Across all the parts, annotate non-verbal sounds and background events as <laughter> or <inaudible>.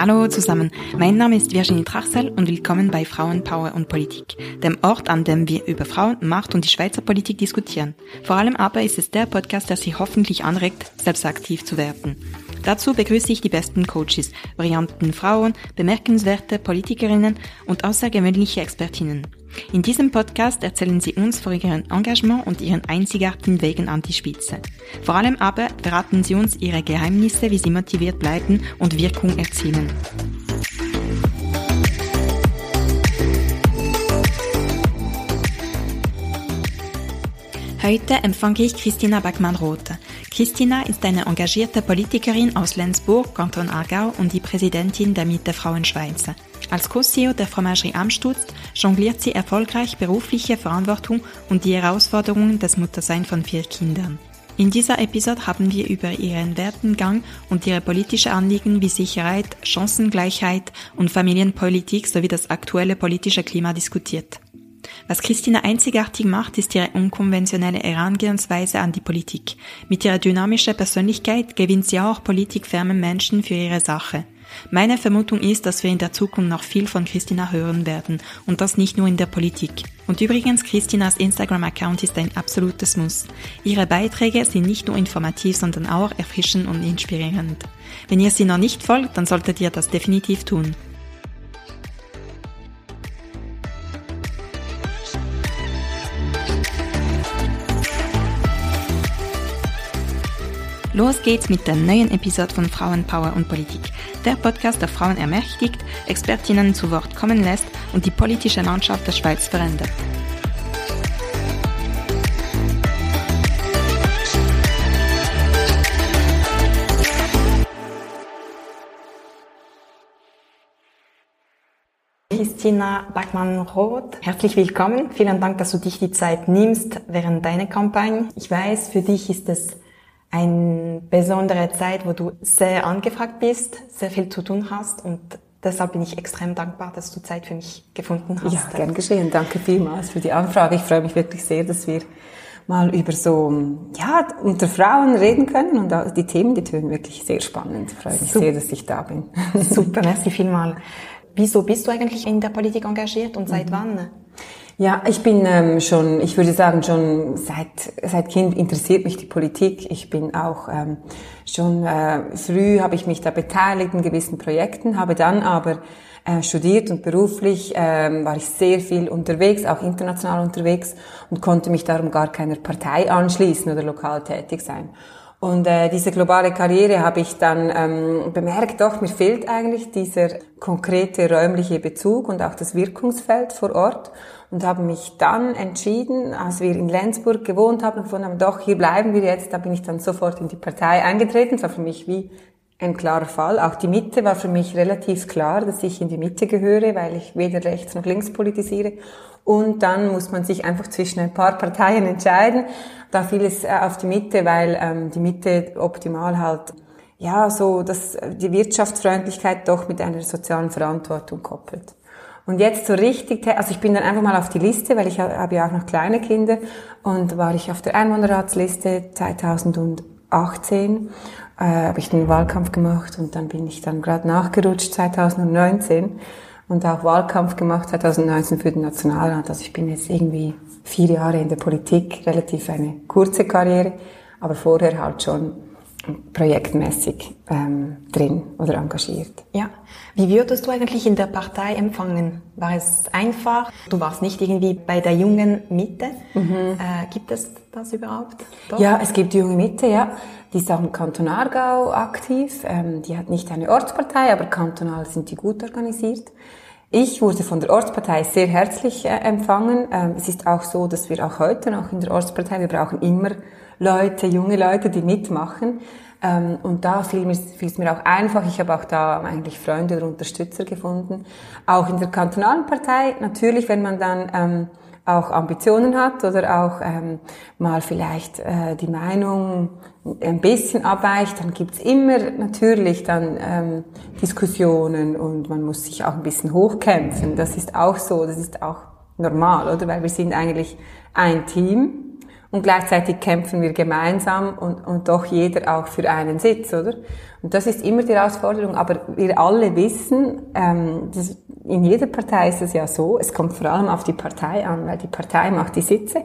Hallo zusammen, mein Name ist Virginie Trachsel und willkommen bei Frauenpower und Politik, dem Ort, an dem wir über Frauen, Macht und die Schweizer Politik diskutieren. Vor allem aber ist es der Podcast, der Sie hoffentlich anregt, selbst aktiv zu werden. Dazu begrüße ich die besten Coaches, brillanten Frauen, bemerkenswerte Politikerinnen und außergewöhnliche Expertinnen. In diesem Podcast erzählen sie uns von ihrem Engagement und ihren einzigartigen Wegen an die Spitze. Vor allem aber verraten sie uns ihre Geheimnisse, wie sie motiviert bleiben und Wirkung erzielen. Heute empfange ich Christina Backmann-Roth. Christina ist eine engagierte Politikerin aus Lenzburg, Kanton Aargau und die Präsidentin der Mitte Frauen Schweiz. Als Co-CEO der Fromagerie Amstutz jongliert sie erfolgreich berufliche Verantwortung und die Herausforderungen des Mutterseins von vier Kindern. In dieser Episode haben wir über ihren Wertengang und ihre politische Anliegen wie Sicherheit, Chancengleichheit und Familienpolitik sowie das aktuelle politische Klima diskutiert. Was Christina einzigartig macht, ist ihre unkonventionelle Herangehensweise an die Politik. Mit ihrer dynamischen Persönlichkeit gewinnt sie auch politikferme Menschen für ihre Sache. Meine Vermutung ist, dass wir in der Zukunft noch viel von Christina hören werden und das nicht nur in der Politik. Und übrigens, Christinas Instagram-Account ist ein absolutes Muss. Ihre Beiträge sind nicht nur informativ, sondern auch erfrischend und inspirierend. Wenn ihr sie noch nicht folgt, dann solltet ihr das definitiv tun. Los geht's mit der neuen Episode von Frauenpower und Politik. Der Podcast, der Frauen ermächtigt, Expertinnen zu Wort kommen lässt und die politische Landschaft der Schweiz verändert. Christina Backmann-Roth, herzlich willkommen. Vielen Dank, dass du dich die Zeit nimmst während deiner Kampagne. Ich weiß, für dich ist es eine besondere Zeit, wo du sehr angefragt bist, sehr viel zu tun hast und deshalb bin ich extrem dankbar, dass du Zeit für mich gefunden hast. Ja, gern geschehen. Danke vielmals für die Anfrage. Ich freue mich wirklich sehr, dass wir mal über so, ja, unter Frauen reden können und die Themen, die tönen wirklich sehr spannend. Ich freue mich Super. sehr, dass ich da bin. Super, <laughs> merci vielmal. Wieso bist du eigentlich in der Politik engagiert und seit mhm. wann? Ja, ich bin ähm, schon, ich würde sagen, schon seit, seit Kind interessiert mich die Politik. Ich bin auch ähm, schon äh, früh, habe ich mich da beteiligt in gewissen Projekten, habe dann aber äh, studiert und beruflich ähm, war ich sehr viel unterwegs, auch international unterwegs und konnte mich darum gar keiner Partei anschließen oder lokal tätig sein. Und äh, diese globale Karriere habe ich dann ähm, bemerkt, doch, mir fehlt eigentlich dieser konkrete räumliche Bezug und auch das Wirkungsfeld vor Ort und habe mich dann entschieden, als wir in Lenzburg gewohnt haben, gefunden haben, doch, hier bleiben wir jetzt, da bin ich dann sofort in die Partei eingetreten. Das war für mich wie ein klarer Fall. Auch die Mitte war für mich relativ klar, dass ich in die Mitte gehöre, weil ich weder rechts noch links politisiere. Und dann muss man sich einfach zwischen ein paar Parteien entscheiden. Da fiel es äh, auf die Mitte, weil ähm, die Mitte optimal halt ja so dass die Wirtschaftsfreundlichkeit doch mit einer sozialen Verantwortung koppelt. Und jetzt so richtig, also ich bin dann einfach mal auf die Liste, weil ich habe ja auch noch kleine Kinder und war ich auf der Einwohnerratsliste 2018, äh, habe ich den Wahlkampf gemacht und dann bin ich dann gerade nachgerutscht 2019 und auch Wahlkampf gemacht 2019 für den Nationalrat. Also ich bin jetzt irgendwie vier Jahre in der Politik, relativ eine kurze Karriere, aber vorher halt schon projektmäßig ähm, drin oder engagiert. Ja. Wie würdest du eigentlich in der Partei empfangen? War es einfach? Du warst nicht irgendwie bei der jungen Mitte. Mhm. Äh, gibt es das überhaupt? Doch? Ja, es gibt die junge Mitte, ja. Die ist auch im Kanton Aargau aktiv. Ähm, die hat nicht eine Ortspartei, aber kantonal sind die gut organisiert. Ich wurde von der Ortspartei sehr herzlich äh, empfangen. Ähm, es ist auch so, dass wir auch heute noch in der Ortspartei, wir brauchen immer Leute, junge Leute, die mitmachen. Ähm, und da fiel, mir, es mir auch einfach. Ich habe auch da eigentlich Freunde oder Unterstützer gefunden. Auch in der kantonalen Partei, natürlich, wenn man dann ähm, auch Ambitionen hat oder auch ähm, mal vielleicht äh, die Meinung ein bisschen abweicht, dann gibt's immer natürlich dann ähm, Diskussionen und man muss sich auch ein bisschen hochkämpfen. Das ist auch so, das ist auch normal, oder? Weil wir sind eigentlich ein Team und gleichzeitig kämpfen wir gemeinsam und, und doch jeder auch für einen Sitz, oder? Und das ist immer die Herausforderung. Aber wir alle wissen, ähm, das, in jeder Partei ist es ja so, es kommt vor allem auf die Partei an, weil die Partei macht die Sitze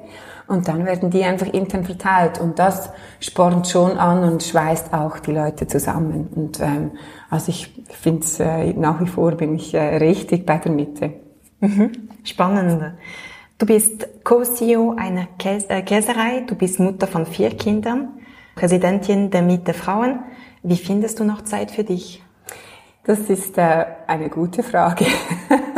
und dann werden die einfach intern verteilt. Und das spornt schon an und schweißt auch die Leute zusammen. Und ähm, also ich finde es äh, nach wie vor bin ich äh, richtig bei der Mitte. Mhm. Spannend. Du bist Co-CEO einer Käse, äh, Käserei, du bist Mutter von vier Kindern, Präsidentin der Mitte Frauen. Wie findest du noch Zeit für dich? Das ist äh, eine gute Frage.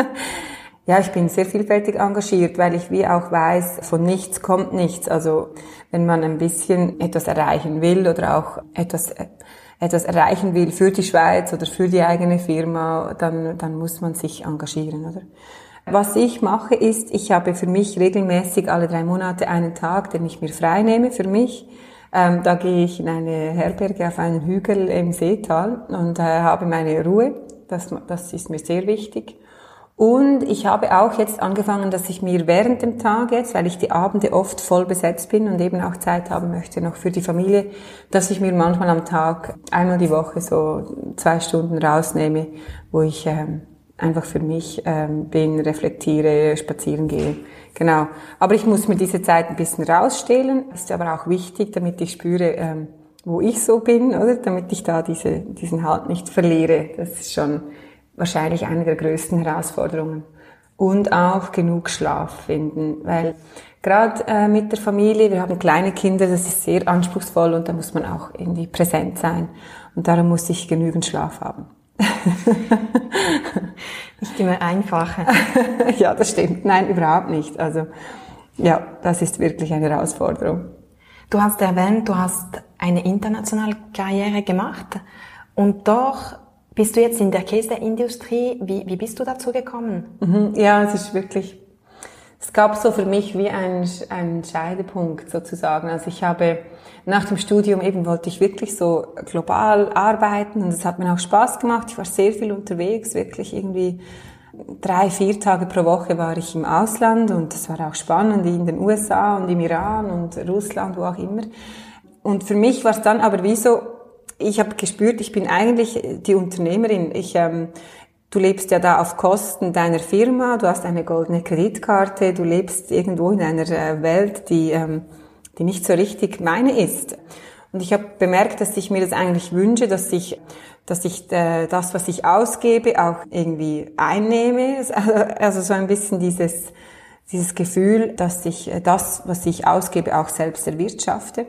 <laughs> ja, ich bin sehr vielfältig engagiert, weil ich wie auch weiß, von nichts kommt nichts. Also wenn man ein bisschen etwas erreichen will oder auch etwas etwas erreichen will für die Schweiz oder für die eigene Firma, dann, dann muss man sich engagieren, oder? Was ich mache ist, ich habe für mich regelmäßig alle drei Monate einen Tag, den ich mir frei nehme für mich. Ähm, da gehe ich in eine Herberge auf einen Hügel im Seetal und äh, habe meine Ruhe. Das, das ist mir sehr wichtig. Und ich habe auch jetzt angefangen, dass ich mir während dem Tag jetzt, weil ich die Abende oft voll besetzt bin und eben auch Zeit haben möchte noch für die Familie, dass ich mir manchmal am Tag einmal die Woche so zwei Stunden rausnehme, wo ich ähm, einfach für mich ähm, bin, reflektiere, spazieren gehe. Genau. Aber ich muss mir diese Zeit ein bisschen rausstehlen. Ist aber auch wichtig, damit ich spüre, ähm, wo ich so bin, oder? Damit ich da diese, diesen Halt nicht verliere. Das ist schon wahrscheinlich eine der größten Herausforderungen. Und auch genug Schlaf finden, weil gerade äh, mit der Familie, wir haben kleine Kinder, das ist sehr anspruchsvoll und da muss man auch irgendwie präsent sein. Und darum muss ich genügend Schlaf haben. Nicht immer einfacher. ja, das stimmt. Nein, überhaupt nicht. Also ja, das ist wirklich eine Herausforderung. Du hast erwähnt, du hast eine internationale Karriere gemacht und doch bist du jetzt in der Käseindustrie. Wie, wie bist du dazu gekommen? Mhm, ja, es ist wirklich, es gab so für mich wie ein, ein Scheidepunkt sozusagen. Also ich habe nach dem Studium eben wollte ich wirklich so global arbeiten und es hat mir auch Spaß gemacht. Ich war sehr viel unterwegs, wirklich irgendwie drei, vier Tage pro Woche war ich im Ausland und das war auch spannend in den USA und im Iran und Russland, wo auch immer. Und für mich war es dann aber wie so, ich habe gespürt, ich bin eigentlich die Unternehmerin. Ich, ähm, du lebst ja da auf Kosten deiner Firma, du hast eine goldene Kreditkarte, du lebst irgendwo in einer äh, Welt, die, ähm, die nicht so richtig meine ist. Und ich habe bemerkt, dass ich mir das eigentlich wünsche, dass ich, dass ich äh, das, was ich ausgebe, auch irgendwie einnehme. <laughs> Also so ein bisschen dieses, dieses Gefühl, dass ich äh, das, was ich ausgebe, auch selbst erwirtschafte.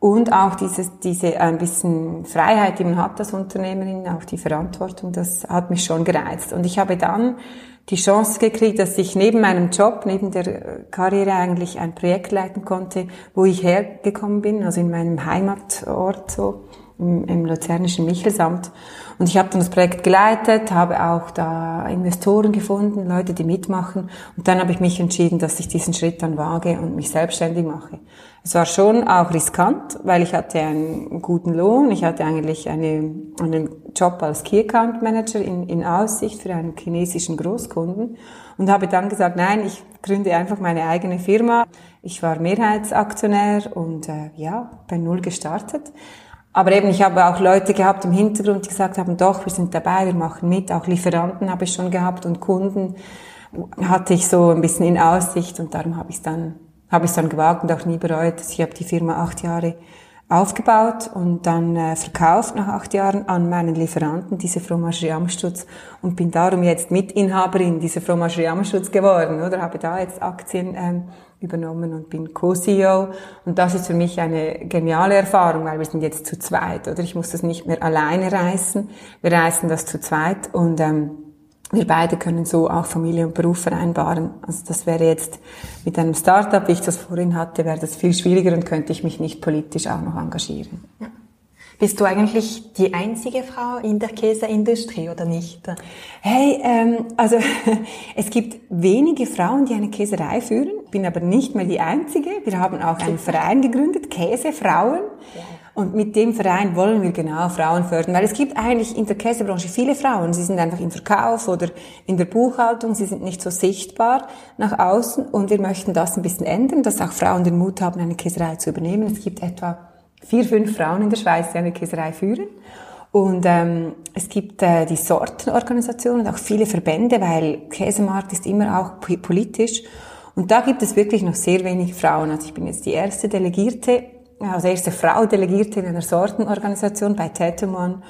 Und auch dieses, diese ein bisschen Freiheit, die man hat als Unternehmerin, auch die Verantwortung, das hat mich schon gereizt. Und ich habe dann die Chance gekriegt, dass ich neben meinem Job, neben der Karriere eigentlich ein Projekt leiten konnte, wo ich hergekommen bin, also in meinem Heimatort so im, im luzernischen Michelsamt. Und ich habe dann das Projekt geleitet, habe auch da Investoren gefunden, Leute, die mitmachen. Und dann habe ich mich entschieden, dass ich diesen Schritt dann wage und mich selbstständig mache. Es war schon auch riskant, weil ich hatte einen guten Lohn. Ich hatte eigentlich eine, einen Job als Key Account Manager in, in Aussicht für einen chinesischen Großkunden und habe dann gesagt, nein, ich gründe einfach meine eigene Firma. Ich war Mehrheitsaktionär und äh, ja, bei Null gestartet. Aber eben, ich habe auch Leute gehabt im Hintergrund, die gesagt haben, doch, wir sind dabei, wir machen mit. Auch Lieferanten habe ich schon gehabt und Kunden hatte ich so ein bisschen in Aussicht und darum habe ich es dann, habe ich es dann gewagt und auch nie bereut. Ich habe die Firma acht Jahre aufgebaut und dann äh, verkauft nach acht Jahren an meinen Lieferanten diese Fromagerie Amstutz und bin darum jetzt Mitinhaberin dieser Fromagerie Amstutz geworden oder habe da jetzt Aktien ähm, übernommen und bin Co-CEO. Und das ist für mich eine geniale Erfahrung, weil wir sind jetzt zu zweit, oder? Ich muss das nicht mehr alleine reißen. Wir reißen das zu zweit und ähm, wir beide können so auch Familie und Beruf vereinbaren. Also das wäre jetzt mit einem Startup, wie ich das vorhin hatte, wäre das viel schwieriger und könnte ich mich nicht politisch auch noch engagieren. Ja. Bist du eigentlich die einzige Frau in der Käseindustrie oder nicht? Hey, ähm, also <laughs> es gibt wenige Frauen, die eine Käserei führen, bin aber nicht mehr die einzige. Wir haben auch einen Verein gegründet, Käsefrauen. Ja. Und mit dem Verein wollen wir genau Frauen fördern, weil es gibt eigentlich in der Käsebranche viele Frauen. Sie sind einfach im Verkauf oder in der Buchhaltung, sie sind nicht so sichtbar nach außen und wir möchten das ein bisschen ändern, dass auch Frauen den Mut haben, eine Käserei zu übernehmen. Es gibt etwa vier, fünf Frauen in der Schweiz, die eine Käserei führen. Und ähm, es gibt äh, die Sortenorganisation und auch viele Verbände, weil Käsemarkt ist immer auch politisch. Und da gibt es wirklich noch sehr wenig Frauen. Also ich bin jetzt die erste Delegierte also erste Frau Delegierte in einer Sortenorganisation bei Tetumon.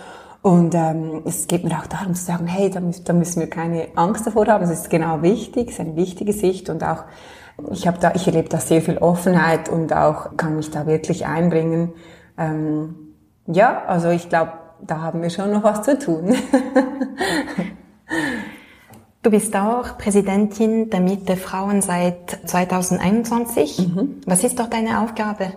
Und ähm, es geht mir auch darum zu sagen, hey, da, da müssen wir keine Angst davor haben. Es ist genau wichtig, es ist eine wichtige Sicht und auch ich habe da, ich erlebe da sehr viel Offenheit und auch kann mich da wirklich einbringen. Ähm, ja, also ich glaube, da haben wir schon noch was zu tun. <laughs> du bist auch Präsidentin der Mitte Frauen seit 2021. Mhm. Was ist doch deine Aufgabe?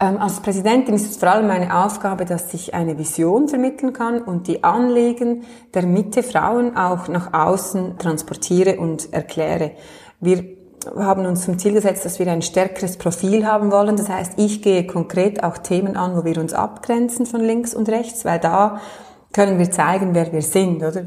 Ähm, als Präsidentin ist es vor allem meine Aufgabe, dass ich eine Vision vermitteln kann und die Anliegen der Mitte Frauen auch nach außen transportiere und erkläre. Wir haben uns zum Ziel gesetzt, dass wir ein stärkeres Profil haben wollen. Das heißt, ich gehe konkret auch Themen an, wo wir uns abgrenzen von links und rechts, weil da können wir zeigen, wer wir sind, oder?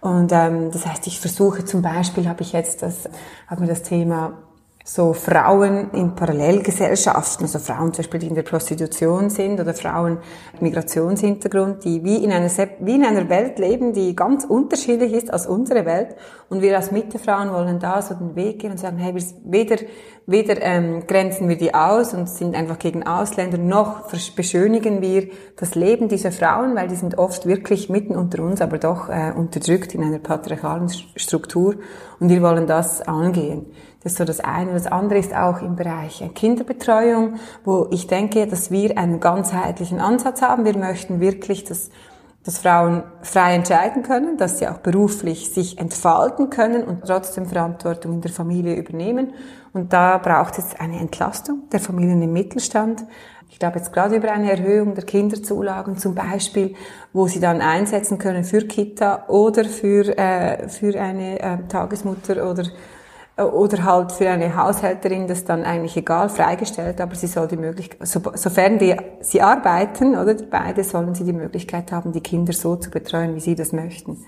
Und ähm, das heißt, ich versuche zum Beispiel, habe ich jetzt das, habe mir das Thema so Frauen in Parallelgesellschaften, also Frauen zum Beispiel, die in der Prostitution sind oder Frauen mit Migrationshintergrund, die wie in einer, wie in einer Welt leben, die ganz unterschiedlich ist als unsere Welt. Und wir als Mittefrauen wollen da so den Weg gehen und sagen, hey, wir, weder, weder ähm, grenzen wir die aus und sind einfach gegen Ausländer, noch beschönigen wir das Leben dieser Frauen, weil die sind oft wirklich mitten unter uns, aber doch äh, unterdrückt in einer patriarchalen Struktur. Und wir wollen das angehen. Das ist so das eine. Das andere ist auch im Bereich Kinderbetreuung, wo ich denke, dass wir einen ganzheitlichen Ansatz haben. Wir möchten wirklich, dass, dass Frauen frei entscheiden können, dass sie auch beruflich sich entfalten können und trotzdem Verantwortung in der Familie übernehmen. Und da braucht es eine Entlastung der Familien im Mittelstand. Ich glaube jetzt gerade über eine Erhöhung der Kinderzulagen zum Beispiel, wo sie dann einsetzen können für Kita oder für, äh, für eine äh, Tagesmutter oder oder halt für eine Haushälterin das dann eigentlich egal, freigestellt, aber sie soll die Möglichkeit, so, sofern die, sie arbeiten, oder beide sollen sie die Möglichkeit haben, die Kinder so zu betreuen, wie sie das möchten.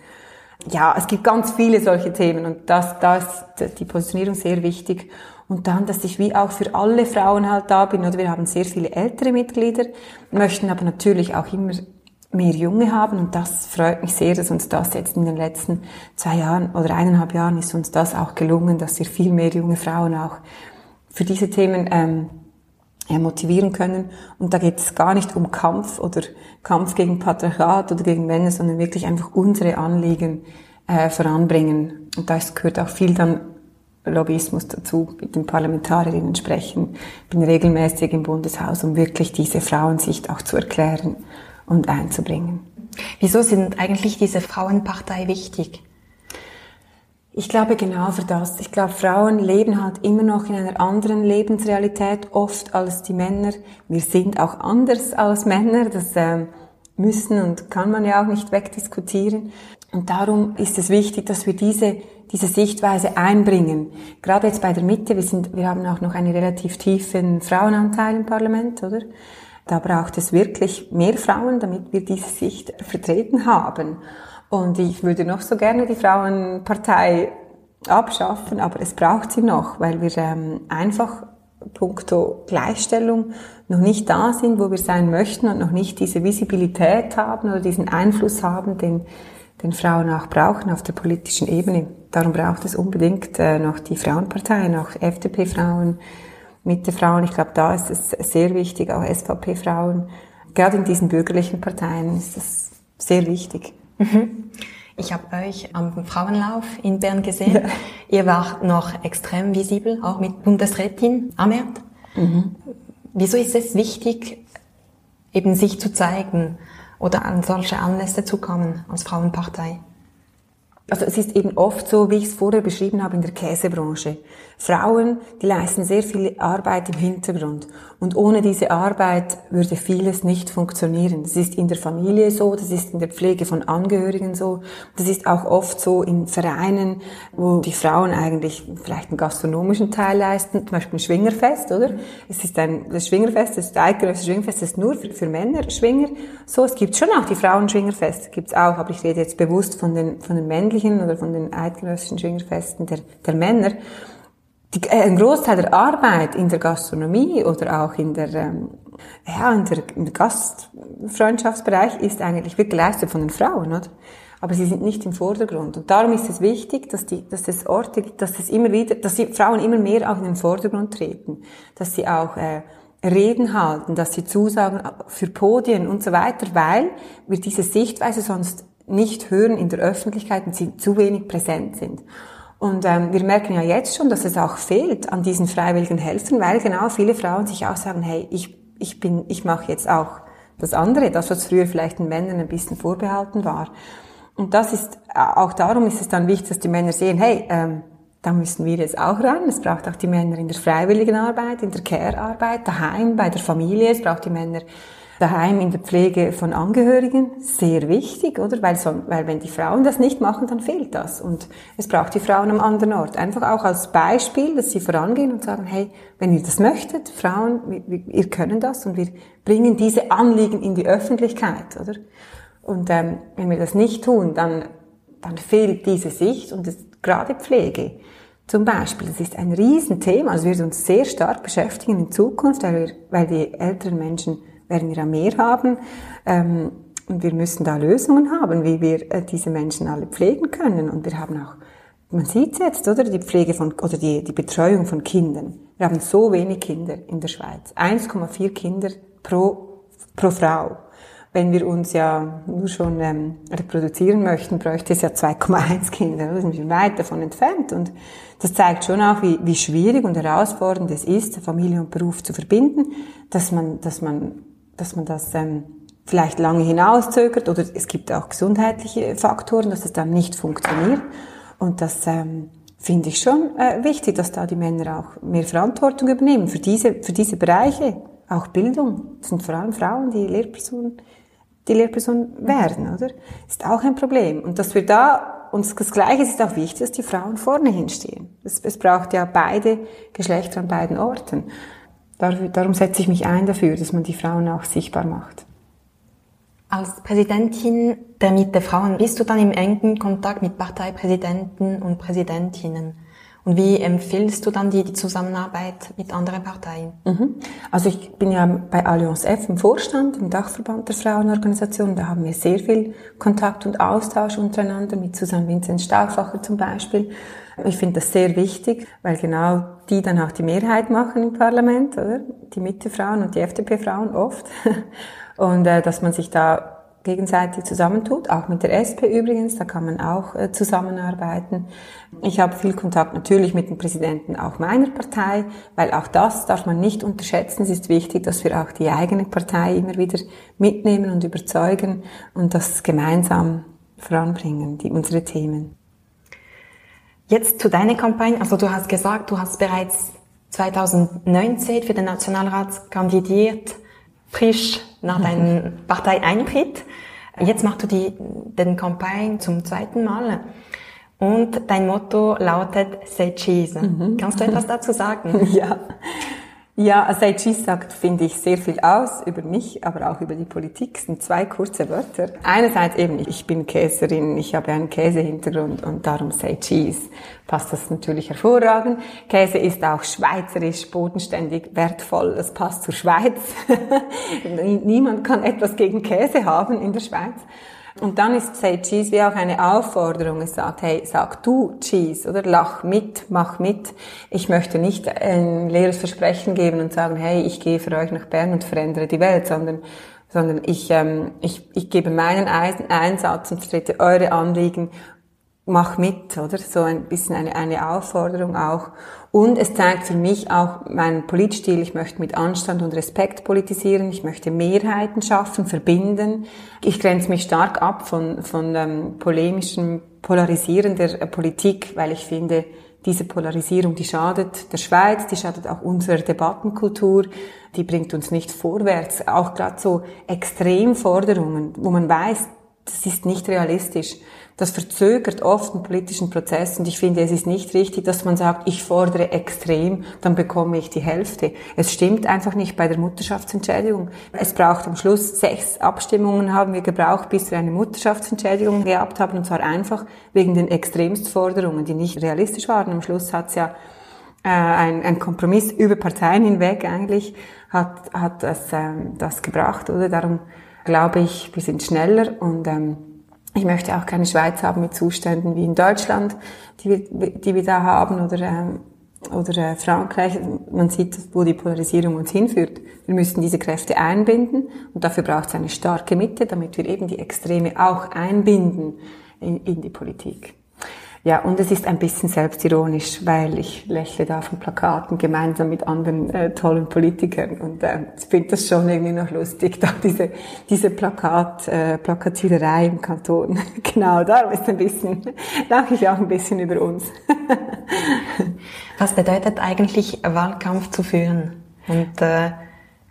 Ja, es gibt ganz viele solche Themen und das, da ist die Positionierung sehr wichtig. Und dann, dass ich wie auch für alle Frauen halt da bin, oder wir haben sehr viele ältere Mitglieder, möchten aber natürlich auch immer mehr Junge haben und das freut mich sehr, dass uns das jetzt in den letzten zwei Jahren oder eineinhalb Jahren ist uns das auch gelungen, dass wir viel mehr junge Frauen auch für diese Themen ähm, motivieren können. Und da geht es gar nicht um Kampf oder Kampf gegen Patriarchat oder gegen Männer, sondern wirklich einfach unsere Anliegen äh, voranbringen. Und da gehört auch viel dann Lobbyismus dazu, mit den Parlamentarierinnen sprechen, bin regelmäßig im Bundeshaus, um wirklich diese Frauensicht auch zu erklären und einzubringen. Wieso sind eigentlich diese Frauenpartei wichtig? Ich glaube genau für das. Ich glaube, Frauen leben halt immer noch in einer anderen Lebensrealität oft als die Männer. Wir sind auch anders als Männer. Das äh, müssen und kann man ja auch nicht wegdiskutieren. Und darum ist es wichtig, dass wir diese, diese Sichtweise einbringen. Gerade jetzt bei der Mitte, wir, sind, wir haben auch noch einen relativ tiefen Frauenanteil im Parlament, oder? Da braucht es wirklich mehr Frauen, damit wir diese Sicht vertreten haben. Und ich würde noch so gerne die Frauenpartei abschaffen, aber es braucht sie noch, weil wir ähm, einfach punkto Gleichstellung noch nicht da sind, wo wir sein möchten und noch nicht diese Visibilität haben oder diesen Einfluss haben, den, den Frauen auch brauchen auf der politischen Ebene. Darum braucht es unbedingt äh, noch die Frauenpartei, noch FDP-Frauen, Mitte-Frauen. Ich glaube, da ist es sehr wichtig, auch SVP-Frauen. Gerade in diesen bürgerlichen Parteien ist das sehr wichtig. Mhm. Ich habe euch am Frauenlauf in Bern gesehen. Ja. Ihr wart noch extrem visibel, auch mit Bundesrätin Amert. Mhm. Wieso ist es wichtig, eben sich zu zeigen oder an solche Anlässe zu kommen als Frauenpartei? Also es ist eben oft so, wie ich es vorher beschrieben habe in der Käsebranche. Frauen, die leisten sehr viel Arbeit im Hintergrund. Und ohne diese Arbeit würde vieles nicht funktionieren. Das ist in der Familie so, das ist in der Pflege von Angehörigen so. Das ist auch oft so in Vereinen, wo die Frauen eigentlich vielleicht einen gastronomischen Teil leisten, zum Beispiel ein Schwingerfest, oder? Es ist ein, das Schwingerfest, das eidgenössische Schwingerfest ist nur für, für Männer Schwinger. So, es gibt schon auch die Frauen-Schwingerfest, gibt's auch, aber ich rede jetzt bewusst von den, von den männlichen oder von den eidgenössischen Schwingerfesten der, der Männer die, äh, ein Großteil der Arbeit in der Gastronomie oder auch in der, ähm, ja, in der, im Gastfreundschaftsbereich ist eigentlich wirklich geleistet von den Frauen, oder? Aber sie sind nicht im Vordergrund. Und darum ist es wichtig, dass die, dass es Orte dass es immer wieder, dass die Frauen immer mehr auch in den Vordergrund treten, dass sie auch, äh, Reden halten, dass sie zusagen für Podien und so weiter, weil wir diese Sichtweise sonst nicht hören in der Öffentlichkeit und sie zu wenig präsent sind. Und ähm, wir merken ja jetzt schon, dass es auch fehlt an diesen freiwilligen Helfern, weil genau viele Frauen sich auch sagen, hey, ich, ich bin, ich mache jetzt auch das andere, das was früher vielleicht den Männern ein bisschen vorbehalten war. Und das ist auch darum ist es dann wichtig, dass die Männer sehen, hey, ähm, da müssen wir jetzt auch ran. Es braucht auch die Männer in der freiwilligen Arbeit, in der Care-Arbeit, daheim, bei der Familie. Es braucht die Männer daheim in der Pflege von Angehörigen sehr wichtig, oder? Weil, so, weil wenn die Frauen das nicht machen, dann fehlt das. Und es braucht die Frauen am anderen Ort. Einfach auch als Beispiel, dass sie vorangehen und sagen, hey, wenn ihr das möchtet, Frauen, wir, wir können das und wir bringen diese Anliegen in die Öffentlichkeit, oder? Und ähm, wenn wir das nicht tun, dann, dann fehlt diese Sicht und das, gerade Pflege. Zum Beispiel, das ist ein Riesenthema, also wird uns sehr stark beschäftigen in Zukunft, weil, wir, weil die älteren Menschen werden wir ja mehr haben. Ähm, und wir müssen da Lösungen haben, wie wir äh, diese Menschen alle pflegen können. Und wir haben auch, man sieht es jetzt, oder? Die Pflege von, oder die, die Betreuung von Kindern. Wir haben so wenig Kinder in der Schweiz. 1,4 Kinder pro, pro Frau. Wenn wir uns ja nur schon ähm, reproduzieren möchten, bräuchte es ja 2,1 Kinder. Da sind wir weit davon entfernt. Und das zeigt schon auch, wie, wie schwierig und herausfordernd es ist, Familie und Beruf zu verbinden, dass man, dass man dass man das ähm, vielleicht lange hinauszögert oder es gibt auch gesundheitliche Faktoren, dass es dann nicht funktioniert. Und das ähm, finde ich schon äh, wichtig, dass da die Männer auch mehr Verantwortung übernehmen für diese, für diese Bereiche. Auch Bildung. Das sind vor allem Frauen, die Lehrpersonen, die Lehrperson werden, oder? Ist auch ein Problem. Und dass wir da, und das Gleiche ist auch wichtig, dass die Frauen vorne hinstehen. Es, es braucht ja beide Geschlechter an beiden Orten. Darum setze ich mich ein dafür, dass man die Frauen auch sichtbar macht. Als Präsidentin der Mitte Frauen bist du dann im engen Kontakt mit Parteipräsidenten und Präsidentinnen. Und wie empfiehlst du dann die, die Zusammenarbeit mit anderen Parteien? Mhm. Also ich bin ja bei Allianz F im Vorstand, im Dachverband der Frauenorganisation. Da haben wir sehr viel Kontakt und Austausch untereinander mit Susanne Vinzenz Stauffacher zum Beispiel. Ich finde das sehr wichtig, weil genau die dann auch die Mehrheit machen im Parlament, oder? Die Mitte-Frauen und die FDP-Frauen oft. <laughs> Und äh, dass man sich da gegenseitig zusammentut, auch mit der SP übrigens, da kann man auch äh, zusammenarbeiten. Ich habe viel Kontakt natürlich mit dem Präsidenten auch meiner Partei, weil auch das darf man nicht unterschätzen. Es ist wichtig, dass wir auch die eigene Partei immer wieder mitnehmen und überzeugen und das gemeinsam voranbringen, die, unsere Themen. Jetzt zu deiner Kampagne. Also du hast gesagt, du hast bereits 2019 für den Nationalrat kandidiert, frisch nach deinem <laughs> Parteieintritt. Jetzt machst du die, den Kampagne zum zweiten Mal. Und dein Motto lautet Say Cheese. Mhm. Kannst du etwas dazu sagen? <laughs> Ja. Ja, Seitschis sagt, finde ich, sehr viel aus über mich, aber auch über die Politik. Es sind zwei kurze Wörter. Einerseits eben, ich bin Käserin, ich habe einen Käsehintergrund und darum Say Cheese passt das natürlich hervorragend. Käse ist auch schweizerisch, bodenständig, wertvoll. Es passt zur Schweiz. <laughs> Niemand kann etwas gegen Käse haben in der Schweiz. Und dann ist Say Cheese wie auch eine Aufforderung. Es sagt, hey, sag du Cheese, oder lach mit, mach mit. Ich möchte nicht ein leeres Versprechen geben und sagen, hey, ich gehe für euch nach Bern und verändere die Welt, sondern sondern ich, ähm, ich, ich gebe meinen Einsatz und vertrete eure Anliegen mach mit, oder? So ein bisschen eine, eine Aufforderung auch. Und es zeigt für mich auch meinen Politstil. Ich möchte mit Anstand und Respekt politisieren. Ich möchte Mehrheiten schaffen, verbinden. Ich grenze mich stark ab von, von ähm, polemischem Polarisieren der äh, Politik, weil ich finde, diese Polarisierung, die schadet der Schweiz, die schadet auch unserer Debattenkultur, die bringt uns nicht vorwärts. Auch gerade so Extremforderungen, wo man weiß, das ist nicht realistisch. Das verzögert oft den politischen Prozess und ich finde, es ist nicht richtig, dass man sagt, ich fordere extrem, dann bekomme ich die Hälfte. Es stimmt einfach nicht bei der Mutterschaftsentschädigung. Es braucht am Schluss sechs Abstimmungen haben wir gebraucht, bis wir eine Mutterschaftsentschädigung gehabt haben und zwar einfach wegen den Extremstforderungen, die nicht realistisch waren. Am Schluss hat es ja äh, ein, ein Kompromiss über Parteien hinweg eigentlich hat, hat das, ähm, das gebracht, oder? Darum glaube ich, wir sind schneller und ähm, ich möchte auch keine Schweiz haben mit Zuständen wie in Deutschland, die wir, die wir da haben oder, ähm, oder äh, Frankreich. Man sieht, wo die Polarisierung uns hinführt. Wir müssen diese Kräfte einbinden und dafür braucht es eine starke Mitte, damit wir eben die Extreme auch einbinden in, in die Politik. Ja, und es ist ein bisschen selbstironisch, weil ich lächle da von Plakaten gemeinsam mit anderen äh, tollen Politikern und äh, ich finde das schon irgendwie noch lustig, <laughs> da diese, diese Plakat, äh, Plakatiererei im Kanton. <laughs> genau, darum ist ein bisschen, <laughs> lache ich auch ein bisschen über uns. Was bedeutet eigentlich Wahlkampf zu führen? Und äh,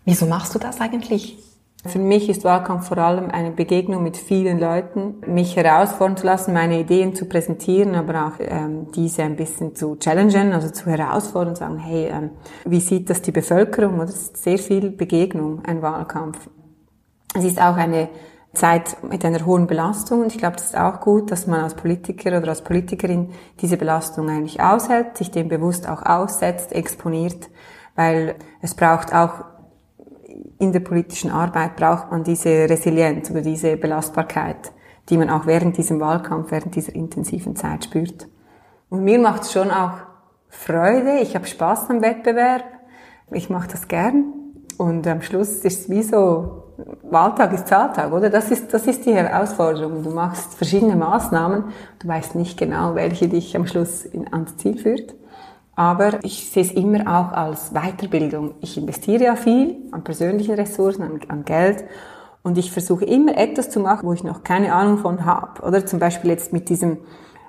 wieso machst du das eigentlich? Für mich ist Wahlkampf vor allem eine Begegnung mit vielen Leuten, mich herausfordern zu lassen, meine Ideen zu präsentieren, aber auch ähm, diese ein bisschen zu challengen, also zu herausfordern, sagen, hey, ähm, wie sieht das die Bevölkerung? Das ist sehr viel Begegnung, ein Wahlkampf. Es ist auch eine Zeit mit einer hohen Belastung und ich glaube, das ist auch gut, dass man als Politiker oder als Politikerin diese Belastung eigentlich aushält, sich dem bewusst auch aussetzt, exponiert, weil es braucht auch in der politischen Arbeit braucht man diese Resilienz oder diese Belastbarkeit, die man auch während diesem Wahlkampf, während dieser intensiven Zeit spürt. Und mir macht es schon auch Freude, ich habe Spaß am Wettbewerb, ich mache das gern und am Schluss ist es wie so, Wahltag ist Zahltag, oder? Das ist, das ist die Herausforderung. Du machst verschiedene Maßnahmen, du weißt nicht genau, welche dich am Schluss ans Ziel führt. Aber ich sehe es immer auch als Weiterbildung. Ich investiere ja viel an persönlichen Ressourcen, an, an Geld. Und ich versuche immer etwas zu machen, wo ich noch keine Ahnung von habe. Oder zum Beispiel jetzt mit diesem,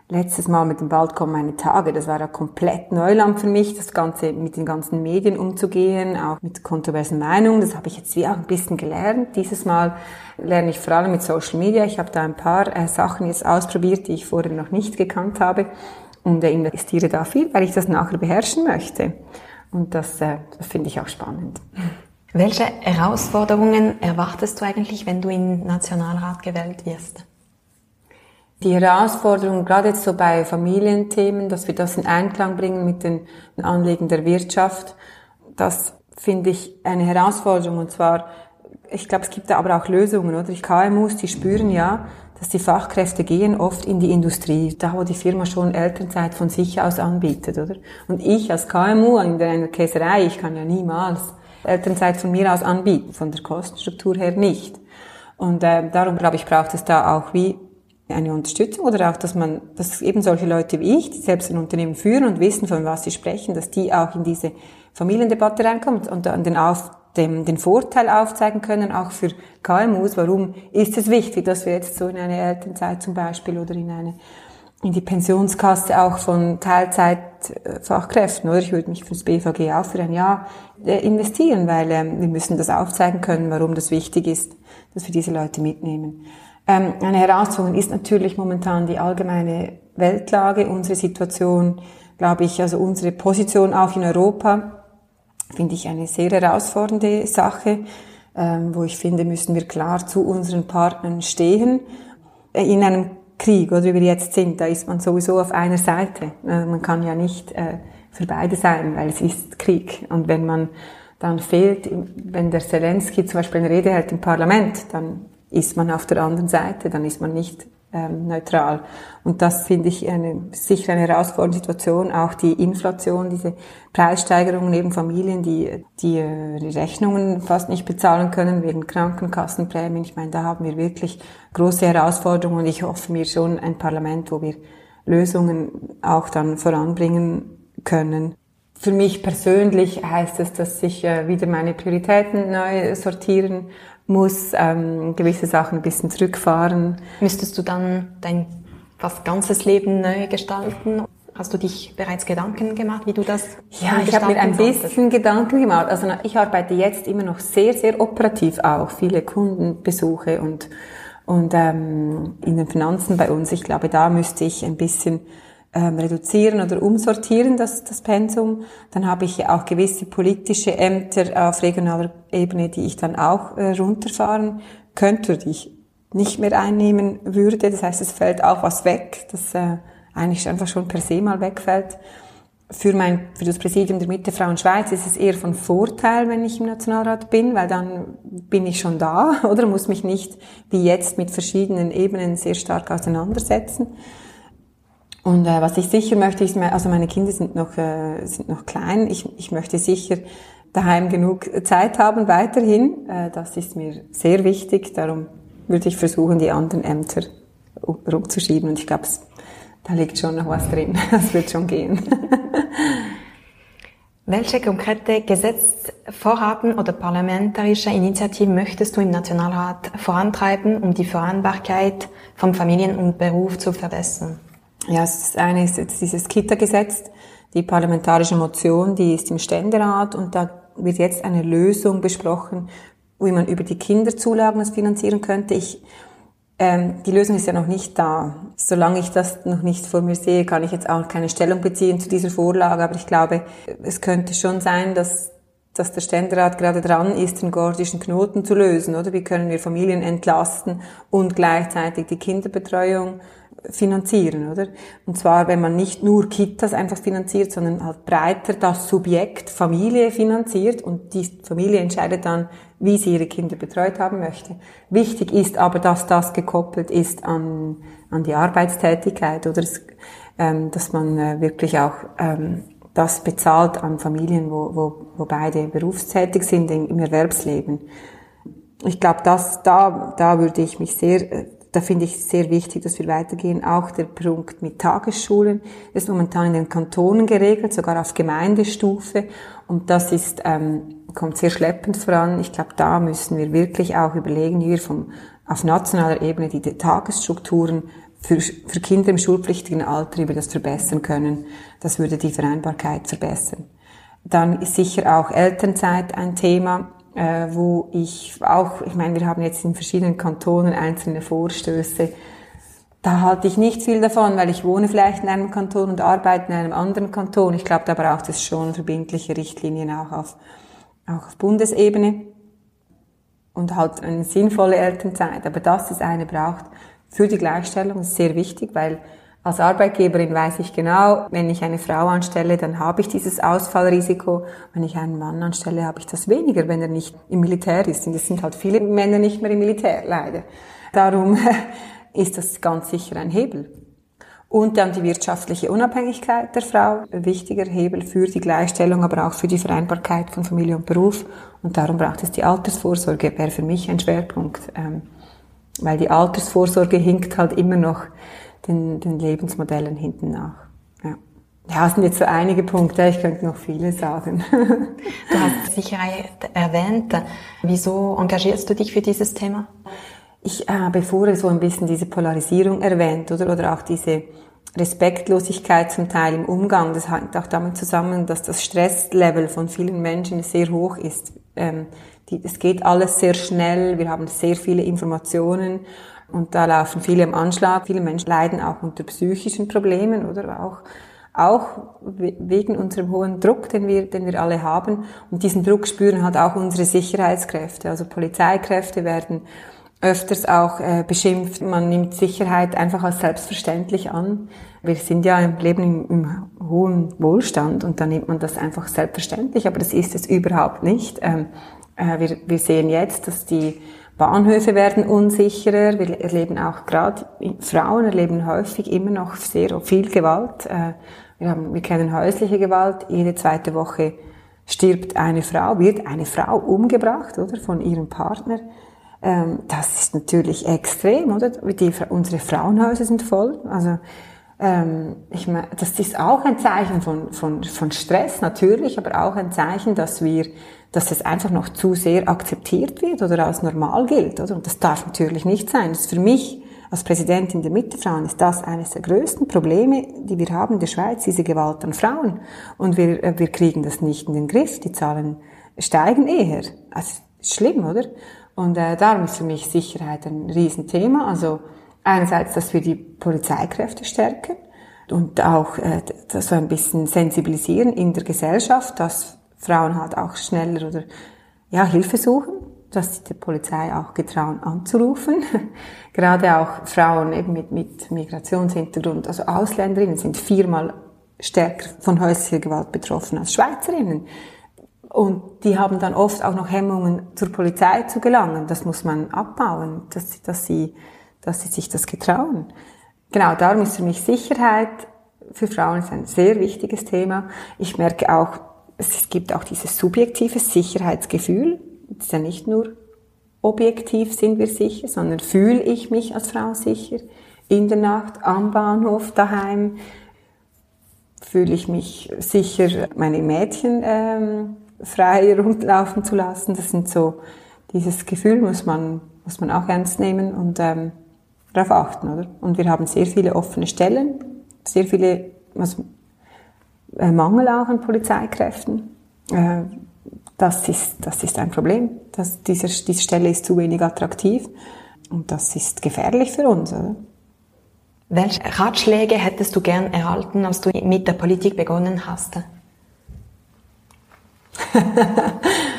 letztes Mal mit dem Bald kommen meine Tage. Das war ja komplett Neuland für mich, das Ganze mit den ganzen Medien umzugehen, auch mit kontroversen Meinungen. Das habe ich jetzt wie auch ein bisschen gelernt. Dieses Mal lerne ich vor allem mit Social Media. Ich habe da ein paar äh, Sachen jetzt ausprobiert, die ich vorher noch nicht gekannt habe und investiere da viel, weil ich das nachher beherrschen möchte. Und das, äh, das finde ich auch spannend. Welche Herausforderungen erwartest du eigentlich, wenn du in Nationalrat gewählt wirst? Die Herausforderung, gerade jetzt so bei Familienthemen, dass wir das in Einklang bringen mit den Anliegen der Wirtschaft, das finde ich eine Herausforderung. Und zwar, ich glaube, es gibt da aber auch Lösungen, oder? Die KMUs, die spüren ja, dass die Fachkräfte gehen oft in die Industrie, da wo die Firma schon Elternzeit von sich aus anbietet, oder? Und ich als KMU in einer Käserei, ich kann ja niemals Elternzeit von mir aus anbieten, von der Kostenstruktur her nicht. Und äh, darum glaube ich, braucht es da auch wie eine Unterstützung oder auch, dass man, dass eben solche Leute wie ich, die selbst ein Unternehmen führen und wissen, von was sie sprechen, dass die auch in diese Familiendebatte reinkommen und an den Auf dem, den Vorteil aufzeigen können, auch für KMUs. Warum ist es wichtig, dass wir jetzt so in eine Elternzeit zum Beispiel oder in eine in die Pensionskasse auch von Teilzeitfachkräften, oder? Ich würde mich fürs BVG auch für ein Jahr äh, investieren, weil ähm, wir müssen das aufzeigen können, warum das wichtig ist, dass wir diese Leute mitnehmen. Ähm, eine Herausforderung ist natürlich momentan die allgemeine Weltlage, unsere Situation, glaube ich, also unsere Position auch in Europa finde ich eine sehr herausfordernde Sache, ähm, wo ich finde, müssen wir klar zu unseren Partnern stehen. Äh, in einem Krieg, oder wie wir jetzt sind, da ist man sowieso auf einer Seite. Äh, man kann ja nicht äh, für beide sein, weil es ist Krieg. Und wenn man dann fehlt, wenn der Zelensky zum Beispiel eine Rede hält im Parlament, dann ist man auf der anderen Seite, dann ist man nicht ähm, neutral. Und das finde ich eine, sicher eine herausfordernde Situation. Auch die Inflation, diese Preissteigerungen neben Familien, die, die äh, die Rechnungen fast nicht bezahlen können wegen Krankenkassenprämien. Ich meine, da haben wir wirklich große Herausforderungen und ich hoffe mir schon ein Parlament, wo wir Lösungen auch dann voranbringen können. Für mich persönlich heißt es, dass ich äh, wieder meine Prioritäten neu sortieren muss, ähm, gewisse Sachen ein bisschen zurückfahren. Müsstest du dann dein fast ganzes Leben neu gestalten. Hast du dich bereits Gedanken gemacht, wie du das Ja, ich habe mir ein bisschen Gedanken gemacht. Also ich arbeite jetzt immer noch sehr, sehr operativ auch. Viele Kundenbesuche und, und ähm, in den Finanzen bei uns. Ich glaube, da müsste ich ein bisschen ähm, reduzieren oder umsortieren, das, das Pensum. Dann habe ich ja auch gewisse politische Ämter auf regionaler Ebene, die ich dann auch äh, runterfahren könnte, die ich nicht mehr einnehmen würde. Das heißt, es fällt auch was weg. Das äh, eigentlich einfach schon per se mal wegfällt. Für, mein, für das Präsidium der Mitte Frauen Schweiz ist es eher von Vorteil, wenn ich im Nationalrat bin, weil dann bin ich schon da <laughs> oder muss mich nicht wie jetzt mit verschiedenen Ebenen sehr stark auseinandersetzen. Und äh, was ich sicher möchte, ist, also meine Kinder sind noch, äh, sind noch klein. Ich, ich möchte sicher daheim genug Zeit haben weiterhin. Äh, das ist mir sehr wichtig. Darum würde ich versuchen, die anderen Ämter rumzuschieben. Und ich glaube, da liegt schon noch was drin. <laughs> Das wird schon gehen. <laughs> Welche konkrete Gesetzvorhaben oder parlamentarische Initiativen möchtest du im Nationalrat vorantreiben, um die Vereinbarkeit von Familien und Beruf zu verbessern? Ja, das eine ist jetzt dieses Kita-Gesetz, die parlamentarische Motion, die ist im Ständerat und da wird jetzt eine Lösung besprochen, wie man über die Kinderzulagen das finanzieren könnte. Ich ähm, die Lösung ist ja noch nicht da. Solange ich das noch nicht vor mir sehe, kann ich jetzt auch keine Stellung beziehen zu dieser Vorlage. Aber ich glaube, es könnte schon sein, dass, dass der Ständerat gerade dran ist, den gordischen Knoten zu lösen. Oder wie können wir Familien entlasten und gleichzeitig die Kinderbetreuung finanzieren, oder? Und zwar, wenn man nicht nur Kitas einfach finanziert, sondern halt breiter das Subjekt Familie finanziert und die Familie entscheidet dann, wie sie ihre Kinder betreut haben möchte. Wichtig ist aber, dass das gekoppelt ist an, an die Arbeitstätigkeit oder es, ähm, dass man äh, wirklich auch ähm, das bezahlt an Familien, wo, wo, wo beide berufstätig sind im Erwerbsleben. Ich glaube, das, da, da würde ich mich sehr äh, da finde ich sehr wichtig, dass wir weitergehen. Auch der Punkt mit Tagesschulen ist momentan in den Kantonen geregelt, sogar auf Gemeindestufe. Und das ist, ähm, kommt sehr schleppend voran. Ich glaube, da müssen wir wirklich auch überlegen, wie wir vom, auf nationaler Ebene die Tagesstrukturen für, für Kinder im schulpflichtigen Alter über das verbessern können. Das würde die Vereinbarkeit verbessern. Dann ist sicher auch Elternzeit ein Thema äh, wo ich auch, ich meine, wir haben jetzt in verschiedenen Kantonen einzelne Vorstöße. Da halte ich nicht viel davon, weil ich wohne vielleicht in einem Kanton und arbeite in einem anderen Kanton. Ich glaube, da braucht es schon verbindliche Richtlinien auch auf, auch auf Bundesebene und halt eine sinnvolle Elternzeit. Aber dass es eine braucht für die Gleichstellung ist sehr wichtig, weil als Arbeitgeberin weiß ich genau, wenn ich eine Frau anstelle, dann habe ich dieses Ausfallrisiko. Wenn ich einen Mann anstelle, habe ich das weniger, wenn er nicht im Militär ist. Und es sind halt viele Männer nicht mehr im Militär, leider. Darum <laughs> ist das ganz sicher ein Hebel. Und dann die wirtschaftliche Unabhängigkeit der Frau, ein wichtiger Hebel für die Gleichstellung, aber auch für die Vereinbarkeit von Familie und Beruf. Und darum braucht es die Altersvorsorge, wäre für mich ein Schwerpunkt. Ähm, weil die Altersvorsorge hinkt halt immer noch den, den Lebensmodellen hinten nach. Ja. Ja, es sind jetzt so einige Punkte, ich könnte noch viele sagen. <laughs> Du hast Sicherheit erwähnt. Wieso engagierst du dich für dieses Thema? Ich habe vorher so ein bisschen diese Polarisierung erwähnt, oder, oder auch diese Respektlosigkeit zum Teil im Umgang. Das hängt auch damit zusammen, dass das Stresslevel von vielen Menschen sehr hoch ist. Ähm, die, es geht alles sehr schnell, wir haben sehr viele Informationen und da laufen viele im Anschlag. Viele Menschen leiden auch unter psychischen Problemen oder auch auch wegen unserem hohen Druck, den wir, den wir alle haben. Und diesen Druck spüren halt auch unsere Sicherheitskräfte. Also Polizeikräfte werden öfters auch äh, beschimpft. Man nimmt Sicherheit einfach als selbstverständlich an. Wir sind ja im Leben im, im hohen Wohlstand und da nimmt man das einfach selbstverständlich, aber das ist es überhaupt nicht. Ähm, äh, wir, wir sehen jetzt, dass die Bahnhöfe werden unsicherer. Wir erleben auch gerade Frauen erleben häufig immer noch sehr viel Gewalt. Äh, wir haben, wir kennen häusliche Gewalt. Jede zweite Woche stirbt eine Frau, wird eine Frau umgebracht, oder von ihrem Partner. Ähm, das ist natürlich extrem, oder? Die, unsere Frauenhäuser sind voll. Also ähm, ich meine, das ist auch ein Zeichen von, von, von Stress natürlich, aber auch ein Zeichen, dass wir dass es einfach noch zu sehr akzeptiert wird oder als normal gilt. Oder? Und das darf natürlich nicht sein. Das ist für mich als Präsidentin der Mittefrauen ist das eines der größten Probleme, die wir haben in der Schweiz, diese Gewalt an Frauen. Und wir, äh, wir kriegen das nicht in den Griff. Die Zahlen steigen eher. Also, schlimm, oder? Und äh, darum ist für mich Sicherheit ein Riesenthema. Also einerseits, dass wir die Polizeikräfte stärken und auch äh, so ein bisschen sensibilisieren in der Gesellschaft, dass Frauen halt auch schneller oder ja Hilfe suchen, dass sie der Polizei auch getrauen anzurufen. <laughs> Gerade auch Frauen eben mit, mit Migrationshintergrund, also Ausländerinnen sind viermal stärker von häuslicher Gewalt betroffen als Schweizerinnen. Und die haben dann oft auch noch Hemmungen, zur Polizei zu gelangen. Das muss man abbauen, dass, dass, sie, dass sie sich das getrauen. Genau, darum ist für mich Sicherheit für Frauen ist ein sehr wichtiges Thema. Ich merke auch, es gibt auch dieses subjektive Sicherheitsgefühl. Es ist ja nicht nur objektiv sind wir sicher, sondern fühle ich mich als Frau sicher. In der Nacht, am Bahnhof, daheim, fühle ich mich sicher, meine Mädchen ähm, frei rumlaufen zu lassen. Das sind so, dieses Gefühl muss man, muss man auch ernst nehmen und ähm, darauf achten, oder? Und wir haben sehr viele offene Stellen, sehr viele also, äh, Mangel auch an Polizeikräften. Äh, das ist, das ist ein Problem. Das, diese, diese Stelle ist zu wenig attraktiv und das ist gefährlich für uns, oder? Welche Ratschläge hättest du gern erhalten, als du mit der Politik begonnen hast? <laughs>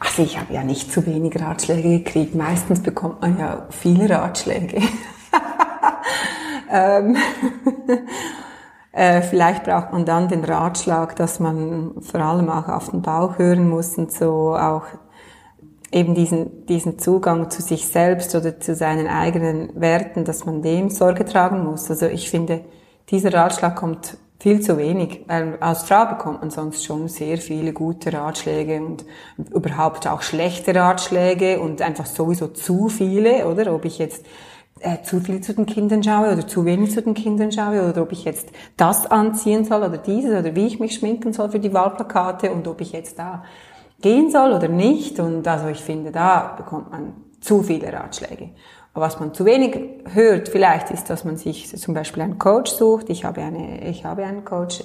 also ich habe ja nicht zu wenig Ratschläge gekriegt. Meistens bekommt man ja viele Ratschläge. <laughs> ähm, <laughs> äh, vielleicht braucht man dann den Ratschlag, dass man vor allem auch auf den Bauch hören muss und so auch eben diesen, diesen Zugang zu sich selbst oder zu seinen eigenen Werten, dass man dem Sorge tragen muss. Also ich finde, dieser Ratschlag kommt viel zu wenig. Weil als Frau bekommt man sonst schon sehr viele gute Ratschläge und überhaupt auch schlechte Ratschläge und einfach sowieso zu viele, oder? Ob ich jetzt äh, zu viel zu den Kindern schaue oder zu wenig zu den Kindern schaue oder ob ich jetzt das anziehen soll oder dieses oder wie ich mich schminken soll für die Wahlplakate und ob ich jetzt da gehen soll oder nicht. Und also ich finde, da bekommt man zu viele Ratschläge. Was man zu wenig hört vielleicht ist, dass man sich zum Beispiel einen Coach sucht. Ich habe, eine, ich habe einen Coach,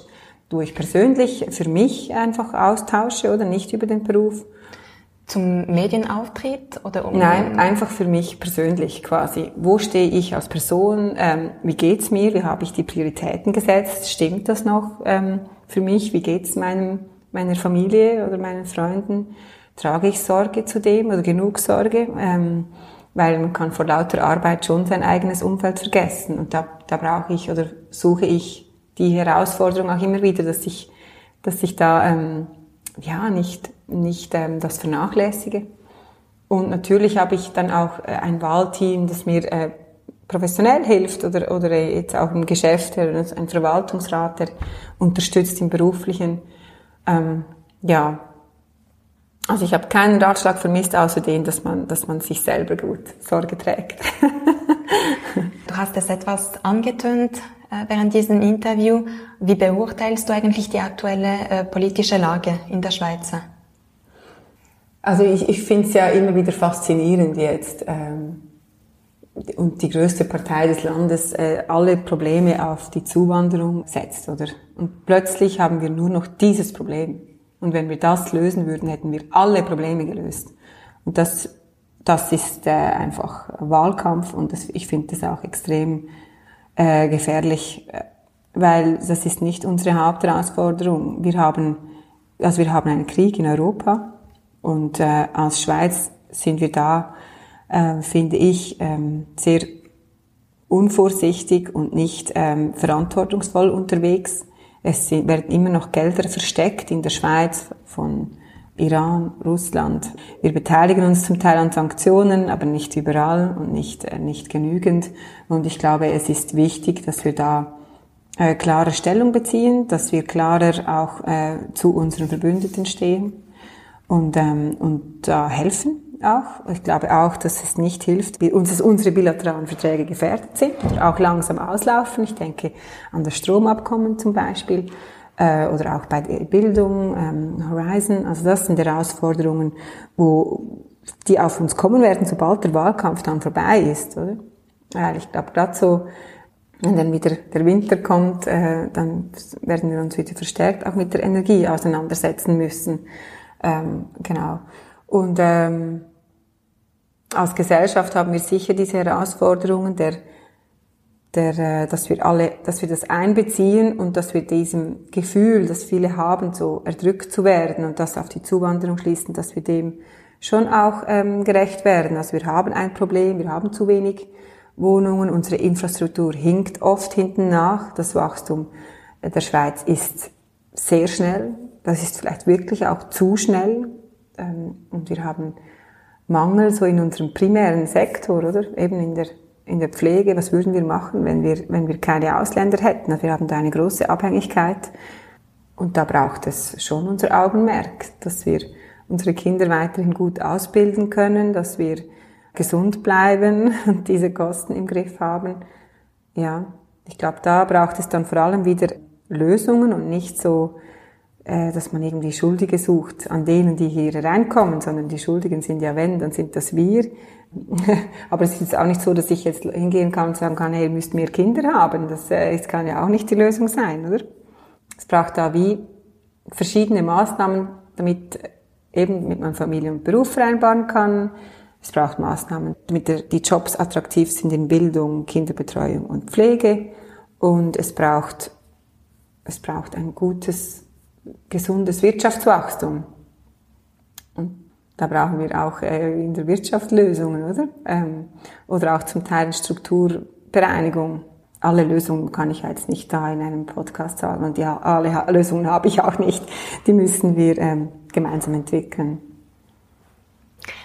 wo ich persönlich für mich einfach austausche oder nicht über den Beruf. Zum Medienauftritt oder um Nein, einfach für mich persönlich quasi. Wo stehe ich als Person? Ähm, wie geht's mir? Wie habe ich die Prioritäten gesetzt? Stimmt das noch ähm, für mich? Wie geht's meinem meiner Familie oder meinen Freunden? Trage ich Sorge zu dem oder genug Sorge? Ähm, weil man kann vor lauter Arbeit schon sein eigenes Umfeld vergessen. Und da, da brauche ich oder suche ich die Herausforderung auch immer wieder, dass ich, dass ich da ähm, ja nicht, nicht ähm, das vernachlässige. Und natürlich habe ich dann auch äh, ein Wahlteam, das mir äh, professionell hilft oder, oder jetzt auch im Geschäft, ein Verwaltungsrat, der unterstützt im beruflichen. Ähm, ja, also ich habe keinen Ratschlag vermisst, außer den, dass man, dass man sich selber gut Sorge trägt. du hast es etwas angetönt äh, während diesem Interview. Wie beurteilst du eigentlich die aktuelle äh, politische Lage in der Schweiz? Also ich, ich finde es ja immer wieder faszinierend jetzt. Ähm, und die größte Partei des Landes äh, alle Probleme auf die Zuwanderung setzt, oder? Und plötzlich haben wir nur noch dieses Problem. Und wenn wir das lösen würden, hätten wir alle Probleme gelöst. Und das, das ist äh, einfach Wahlkampf und das, ich finde das auch extrem äh, gefährlich, äh, weil das ist nicht unsere Hauptherausforderung. Wir haben, also wir haben einen Krieg in Europa und äh, als Schweiz sind wir da, äh, finde ich, ähm, sehr unvorsichtig und nicht ähm, verantwortungsvoll unterwegs. Es werden immer noch Gelder versteckt in der Schweiz von Iran, Russland. Wir beteiligen uns zum Teil an Sanktionen, aber nicht überall und nicht, äh, nicht genügend. Und ich glaube, es ist wichtig, dass wir da äh, klare Stellung beziehen, dass wir klarer auch äh, zu unseren Verbündeten stehen und, ähm, und da helfen auch. Ich glaube auch, dass es nicht hilft, dass unsere bilateralen Verträge gefährdet sind oder auch langsam auslaufen. Ich denke an das Stromabkommen zum Beispiel äh, oder auch bei der Bildung, ähm, Horizon. Also das sind Herausforderungen, wo die auf uns kommen werden, sobald der Wahlkampf dann vorbei ist? Weil ich glaube, gerade so, wenn dann wieder der Winter kommt, äh, dann werden wir uns wieder verstärkt auch mit der Energie auseinandersetzen müssen. Ähm, genau. Und ähm, als Gesellschaft haben wir sicher diese Herausforderungen der der, äh, dass wir alle, dass wir das einbeziehen und dass wir diesem Gefühl, das viele haben, so erdrückt zu werden und das auf die Zuwanderung schließen, dass wir dem schon auch ähm, gerecht werden. Also wir haben ein Problem, wir haben zu wenig Wohnungen, unsere Infrastruktur hinkt oft hinten nach. Das Wachstum der Schweiz ist sehr schnell, das ist vielleicht wirklich auch zu schnell und wir haben Mangel so in unserem primären Sektor, oder? Eben in der in der Pflege, was würden wir machen, wenn wir, wenn wir keine Ausländer hätten? Wir haben da eine große Abhängigkeit. Und da braucht es schon unser Augenmerk, dass wir unsere Kinder weiterhin gut ausbilden können, dass wir gesund bleiben und diese Kosten im Griff haben. Ja, ich glaube, da braucht es dann vor allem wieder Lösungen und nicht so, dass man irgendwie Schuldige sucht an denen, die hier reinkommen, sondern die Schuldigen sind ja wenn, dann sind das wir, <laughs> Aber es ist jetzt auch nicht so, dass ich jetzt hingehen kann und sagen kann, hey, ihr müsst mehr Kinder haben. Das, äh, das kann ja auch nicht die Lösung sein, oder? Es braucht da wie verschiedene Maßnahmen, damit eben mit man Familie und Beruf vereinbaren kann. Es braucht Maßnahmen, damit die Jobs attraktiv sind in Bildung, Kinderbetreuung und Pflege. Und es braucht, es braucht ein gutes, gesundes Wirtschaftswachstum. Und da brauchen wir auch äh, in der Wirtschaft Lösungen, oder? Ähm, oder auch zum Teil Strukturbereinigung. Alle Lösungen kann ich jetzt nicht da in einem Podcast sagen und ja, alle Lösungen habe ich auch nicht. Die müssen wir ähm, gemeinsam entwickeln.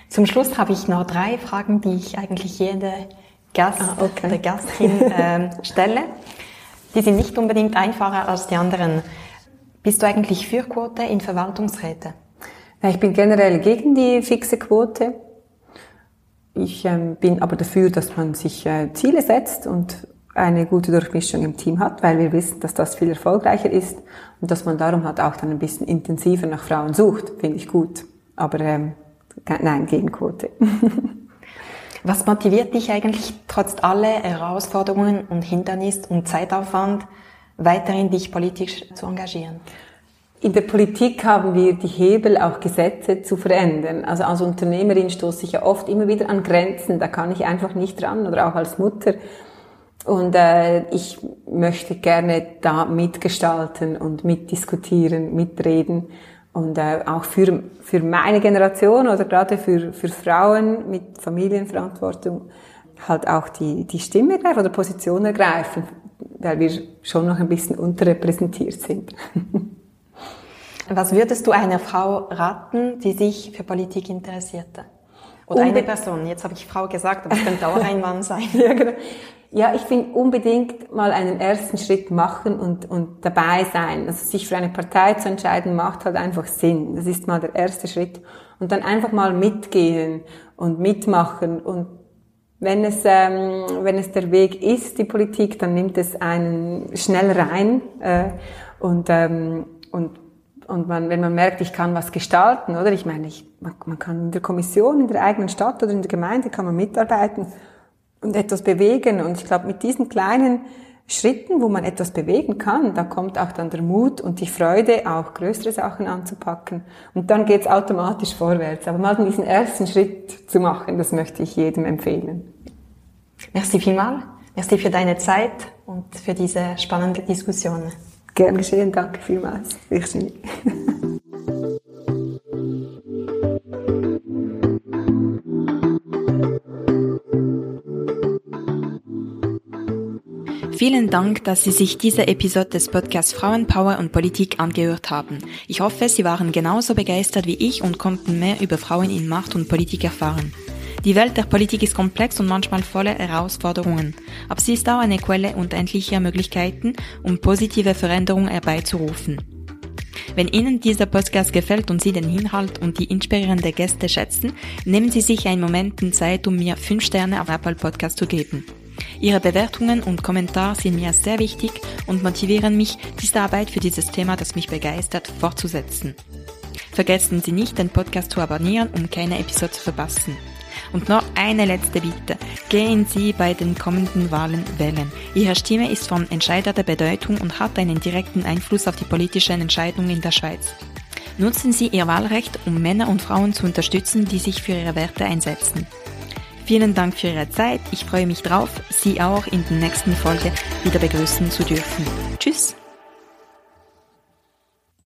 Zum Schluss habe ich noch drei Fragen, die ich eigentlich jede Gast, ah, okay. der Gastin ähm, stelle. Die sind nicht unbedingt einfacher als die anderen. Bist du eigentlich für Quote in Verwaltungsräte? Ich bin generell gegen die fixe Quote. Ich ähm, bin aber dafür, dass man sich äh, Ziele setzt und eine gute Durchmischung im Team hat, weil wir wissen, dass das viel erfolgreicher ist und dass man darum halt auch dann ein bisschen intensiver nach Frauen sucht, finde ich gut. Aber ähm, nein, gegen Quote. <laughs> Was motiviert dich eigentlich trotz aller Herausforderungen und Hindernisse und Zeitaufwand, weiterhin dich politisch zu engagieren? In der Politik haben wir die Hebel, auch Gesetze zu verändern. Also als Unternehmerin stoße ich ja oft immer wieder an Grenzen, da kann ich einfach nicht dran oder auch als Mutter. Und äh, ich möchte gerne da mitgestalten und mitdiskutieren, mitreden und äh, auch für, für meine Generation oder gerade für, für Frauen mit Familienverantwortung halt auch die, die Stimme ergreifen oder Position ergreifen, weil wir schon noch ein bisschen unterrepräsentiert sind. <laughs> Was würdest du einer Frau raten, die sich für Politik interessierte? Oder Unbe eine Person. Jetzt habe ich Frau gesagt, aber es könnte auch ein Mann sein. <laughs> ja, genau. Ja, ich finde unbedingt mal einen ersten Schritt machen und, und dabei sein. Also sich für eine Partei zu entscheiden, macht halt einfach Sinn. Das ist mal der erste Schritt. Und dann einfach mal mitgehen und mitmachen. Und wenn es, ähm, wenn es der Weg ist, die Politik, dann nimmt es einen schnell rein. Äh, und, ähm, und und man, wenn man merkt, ich kann was gestalten, oder? Ich meine, ich, man, man kann in der Kommission, in der eigenen Stadt oder in der Gemeinde kann man mitarbeiten und etwas bewegen. Und ich glaube, mit diesen kleinen Schritten, wo man etwas bewegen kann, da kommt auch dann der Mut und die Freude, auch größere Sachen anzupacken. Und dann geht's automatisch vorwärts. Aber mal diesen ersten Schritt zu machen, das möchte ich jedem empfehlen. Merci vielmals. Merci für deine Zeit und für diese spannende Diskussion. Gern geschehen, danke vielmals, Virginie. Vielen Dank, dass Sie sich diese Episode des Podcasts Frauenpower und Politik angehört haben. Ich hoffe, Sie waren genauso begeistert wie ich und konnten mehr über Frauen in Macht und Politik erfahren. Die Welt der Politik ist komplex und manchmal voller Herausforderungen, aber sie ist auch eine Quelle unendlicher Möglichkeiten, um positive Veränderungen herbeizurufen. Wenn Ihnen dieser Podcast gefällt und Sie den Inhalt und die inspirierenden Gäste schätzen, nehmen Sie sich einen Moment Zeit, um mir 5 Sterne auf Apple Podcast zu geben. Ihre Bewertungen und Kommentare sind mir sehr wichtig und motivieren mich, diese Arbeit für dieses Thema, das mich begeistert, fortzusetzen. Vergessen Sie nicht, den Podcast zu abonnieren, um keine Episode zu verpassen. Und noch eine letzte Bitte. Gehen Sie bei den kommenden Wahlen wählen. Ihre Stimme ist von entscheidender Bedeutung und hat einen direkten Einfluss auf die politischen Entscheidungen in der Schweiz. Nutzen Sie Ihr Wahlrecht, um Männer und Frauen zu unterstützen, die sich für ihre Werte einsetzen. Vielen Dank für Ihre Zeit. Ich freue mich drauf, Sie auch in der nächsten Folge wieder begrüßen zu dürfen. Tschüss!